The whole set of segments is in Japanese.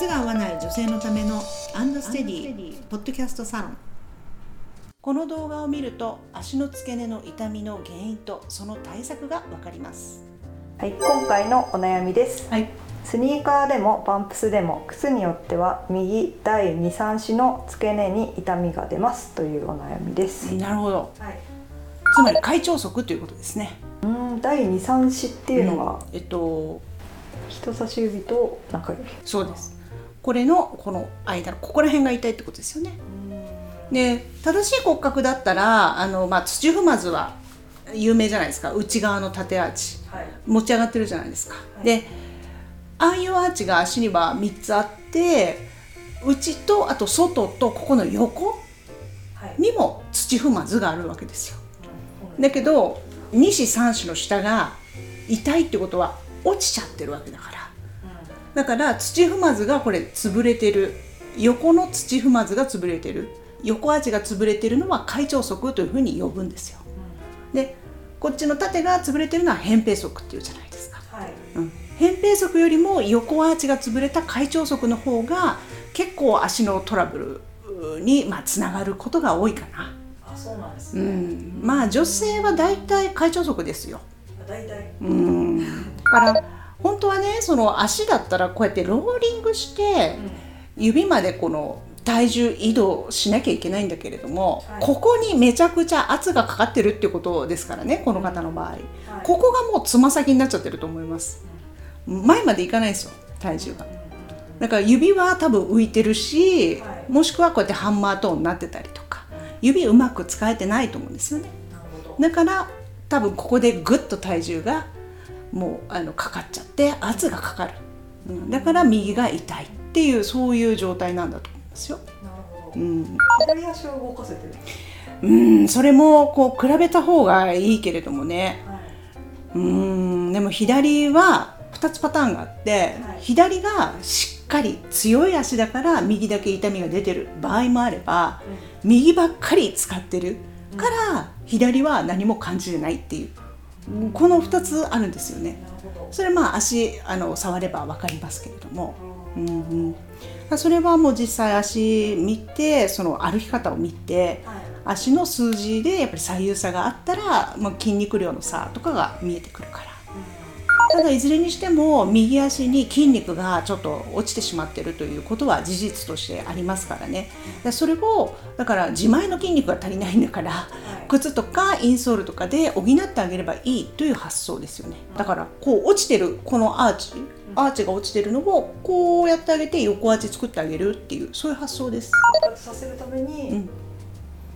靴が合わない女性のためのアンドステディポッドキャストサロン。この動画を見ると足の付け根の痛みの原因とその対策がわかります。はい、今回のお悩みです。はい。スニーカーでもパンプスでも靴によっては右第2、3子の付け根に痛みが出ます。というお悩みです。なるほど。はい。つまり会長足ということですね。うん、第2、3子っていうのは、うん。えっと人差し指と中指。そうですこれのこの間のここら辺が痛いってことですよね。で正しい骨格だったらあの、まあ、土踏まずは有名じゃないですか。内側の縦アーチ。はい。持ち上がってるじゃないですか、い。でああいうアーチが足には3つあって内とあと外とここの横はい。にも土踏まずがあるわけですよ。だけど2子3子の下が痛いってことは落ちちゃってるわけだからだから土踏まずがこれ潰れてる。横の土踏まずが潰れてる。横アが潰れてるのは開腸足というふうに呼ぶんですよ。でこっちの縦が潰れてるのは扁平足っていうじゃないですか、はい。うん、扁平足よりも横アーチが潰れた開腸足の方が結構足のトラブルにまあつながることが多いかな、あ、そうなんですう。ん、まあ女性は大体開腸足ですよ。大体。うん。だから本当はねその足だったらこうやってローリングして指までこの体重移動しなきゃいけないんだけれども、はい。ここにめちゃくちゃ圧がかかってるっていうことですからねこの方の場合、はい。ここがもうつま先になっちゃってると思います。前までいかないですよ体重が。だから指は多分浮いてるし、はい。もしくはこうやってハンマートーンになってたりとか指うまく使えてないと思うんですよね。だから多分ここでぐっと体重がもうあのかかっちゃって圧がかかる、うん、だから右が痛いっていうそういう状態なんだと思いますよ。なるほど。うん、左足を動かせてる。うん、それもこう比べた方がいいけれどもねはい。うんでも左は2つパターンがあって、はい左がしっかり強い足だから右だけ痛みが出てる場合もあれば右ばっかり使ってるから左は何も感じてないっていううんこの2つあるんですよね。それまあ足あの触れば分かりますけれども、うんうん、それはもう実際足見てその歩き方を見てはい。足の数字でやっぱり左右差があったら、まあ、筋肉量の差とかが見えてくるからただいずれにしても右足に筋肉がちょっと落ちてしまってるということは事実としてありますからね。でそれをだから自前の筋肉が足りないんだから、い。靴とかインソールとかで補ってあげればいいという発想ですよね。だからこう落ちてるこのアーチアーチが落ちてるのをこうやってあげて横アーチ作ってあげるっていうそういう発想です。させるために、うん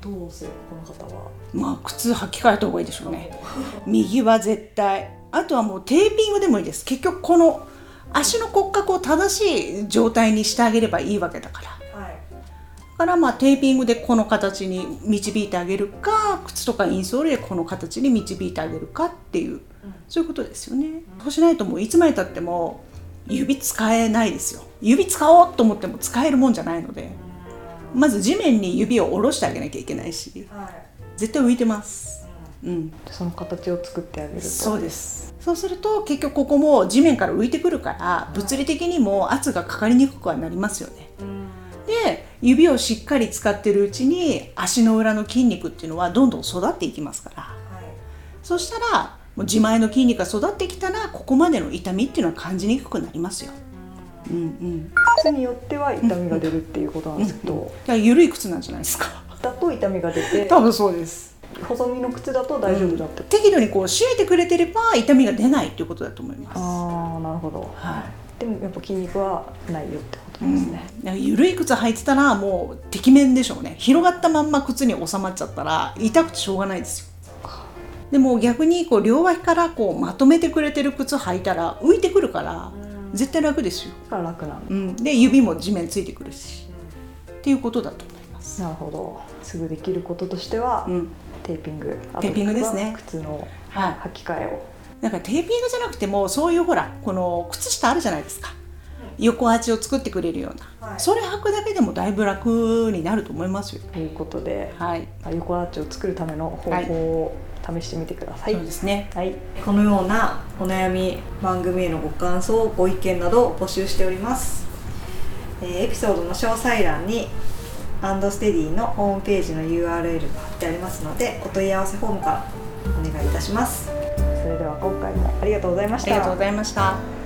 どうするこの方は？まあ靴履き替えた方がいいでしょうね。右は絶対。あとはもうテーピングでもいいです。結局この足の骨格を正しい状態にしてあげればいいわけだから。はい。だからまあテーピングでこの形に導いてあげるか靴とかインソールでこの形に導いてあげるかっていう、そういうことですよね、そうしないともういつまでたっても指使えないですよ。指使おうと思っても使えるもんじゃないのでまず地面に指を下ろしてあげなきゃいけないしはい。絶対浮いてますうんその形を作ってあげると。そうですそうすると結局ここも地面から浮いてくるから物理的にも圧がかかりにくくはなりますよねうん。で指をしっかり使ってるうちに足の裏の筋肉っていうのはどんどん育っていきますからはい。そしたらもう自前の筋肉が育ってきたらここまでの痛みっていうのは感じにくくなりますよ。うんうん、靴によっては痛みが出るっていうことなんですけど、だから緩い靴なんじゃないですか。だと痛みが出て多分そうです。細身の靴だと大丈夫だって、適度にこう締めてくれてれば痛みが出ないということだと思います。ああなるほどはでもやっぱ筋肉はないよってことい。ですね、だから緩い靴履いてたらもうてきめんでしょうね。広がったまんま靴に収まっちゃったら痛くてしょうがないですよ。でも逆にこう両脇からこうまとめてくれてる靴履いたら浮いてくるから絶対楽ですよ。だから楽なんだ、うん、で指も地面ついてくるし。っていうことだと思います。なるほど。すぐできることとしては、うん、テーピング。テーピングですね。は靴のはい。履き替えを。なんかテーピングじゃなくてもそういうほらこの靴下あるじゃないですか。横アーチを作ってくれるような、はい。それ履くだけでもだいぶ楽になると思いますよ。ということで、はい、まあ横アーチを作るための方法を試してみてください、そうですね。はい、このようなお悩み番組へのご感想ご意見などを募集しております。えーエピソードの詳細欄にアンドステディのホームページの URL が貼ってありますのでお問い合わせフォームからお願いいたします。それでは今回もありがとうございました。ありがとうございました。